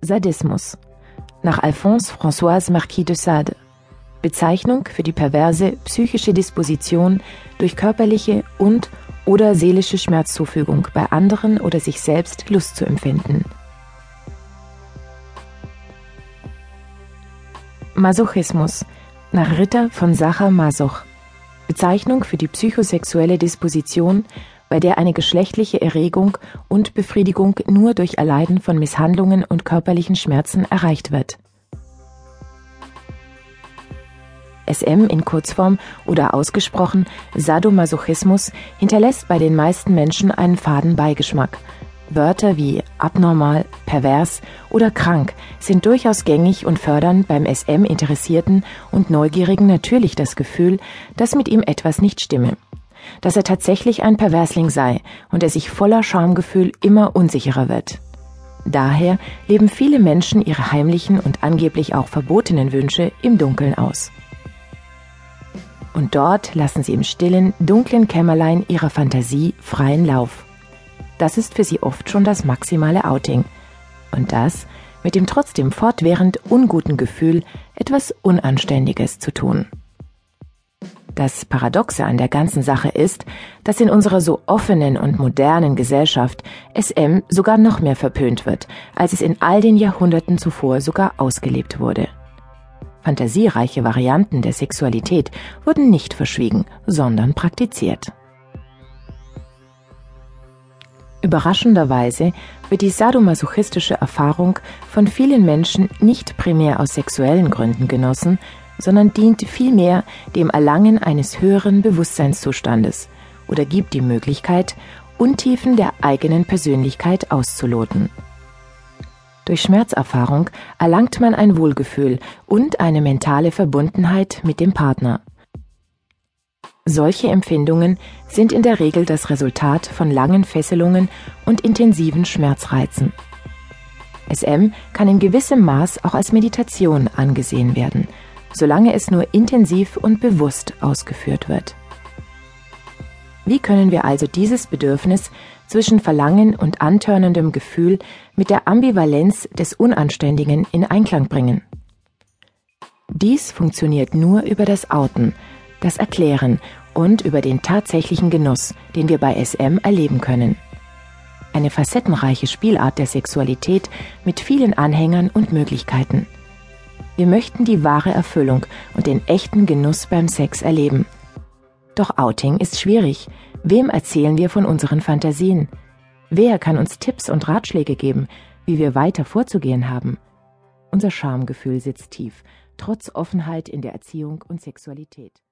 Sadismus. Nach Alphonse François Marquis de Sade. Bezeichnung für die perverse psychische Disposition durch körperliche und oder seelische Schmerzzufügung bei anderen oder sich selbst Lust zu empfinden. Masochismus. Nach Ritter von Sacher Masoch. Bezeichnung für die psychosexuelle Disposition bei der eine geschlechtliche Erregung und Befriedigung nur durch Erleiden von Misshandlungen und körperlichen Schmerzen erreicht wird. SM in Kurzform oder ausgesprochen Sadomasochismus hinterlässt bei den meisten Menschen einen faden Beigeschmack. Wörter wie abnormal, pervers oder krank sind durchaus gängig und fördern beim SM-Interessierten und Neugierigen natürlich das Gefühl, dass mit ihm etwas nicht stimme dass er tatsächlich ein Perversling sei und er sich voller Schamgefühl immer unsicherer wird. Daher leben viele Menschen ihre heimlichen und angeblich auch verbotenen Wünsche im Dunkeln aus. Und dort lassen sie im stillen, dunklen Kämmerlein ihrer Fantasie freien Lauf. Das ist für sie oft schon das maximale Outing. Und das mit dem trotzdem fortwährend unguten Gefühl, etwas Unanständiges zu tun. Das Paradoxe an der ganzen Sache ist, dass in unserer so offenen und modernen Gesellschaft SM sogar noch mehr verpönt wird, als es in all den Jahrhunderten zuvor sogar ausgelebt wurde. Fantasiereiche Varianten der Sexualität wurden nicht verschwiegen, sondern praktiziert. Überraschenderweise wird die sadomasochistische Erfahrung von vielen Menschen nicht primär aus sexuellen Gründen genossen, sondern dient vielmehr dem Erlangen eines höheren Bewusstseinszustandes oder gibt die Möglichkeit, Untiefen der eigenen Persönlichkeit auszuloten. Durch Schmerzerfahrung erlangt man ein Wohlgefühl und eine mentale Verbundenheit mit dem Partner. Solche Empfindungen sind in der Regel das Resultat von langen Fesselungen und intensiven Schmerzreizen. SM kann in gewissem Maß auch als Meditation angesehen werden solange es nur intensiv und bewusst ausgeführt wird. Wie können wir also dieses Bedürfnis zwischen Verlangen und antörnendem Gefühl mit der Ambivalenz des Unanständigen in Einklang bringen? Dies funktioniert nur über das Outen, das Erklären und über den tatsächlichen Genuss, den wir bei SM erleben können. Eine facettenreiche Spielart der Sexualität mit vielen Anhängern und Möglichkeiten – wir möchten die wahre Erfüllung und den echten Genuss beim Sex erleben. Doch Outing ist schwierig. Wem erzählen wir von unseren Fantasien? Wer kann uns Tipps und Ratschläge geben, wie wir weiter vorzugehen haben? Unser Schamgefühl sitzt tief, trotz Offenheit in der Erziehung und Sexualität.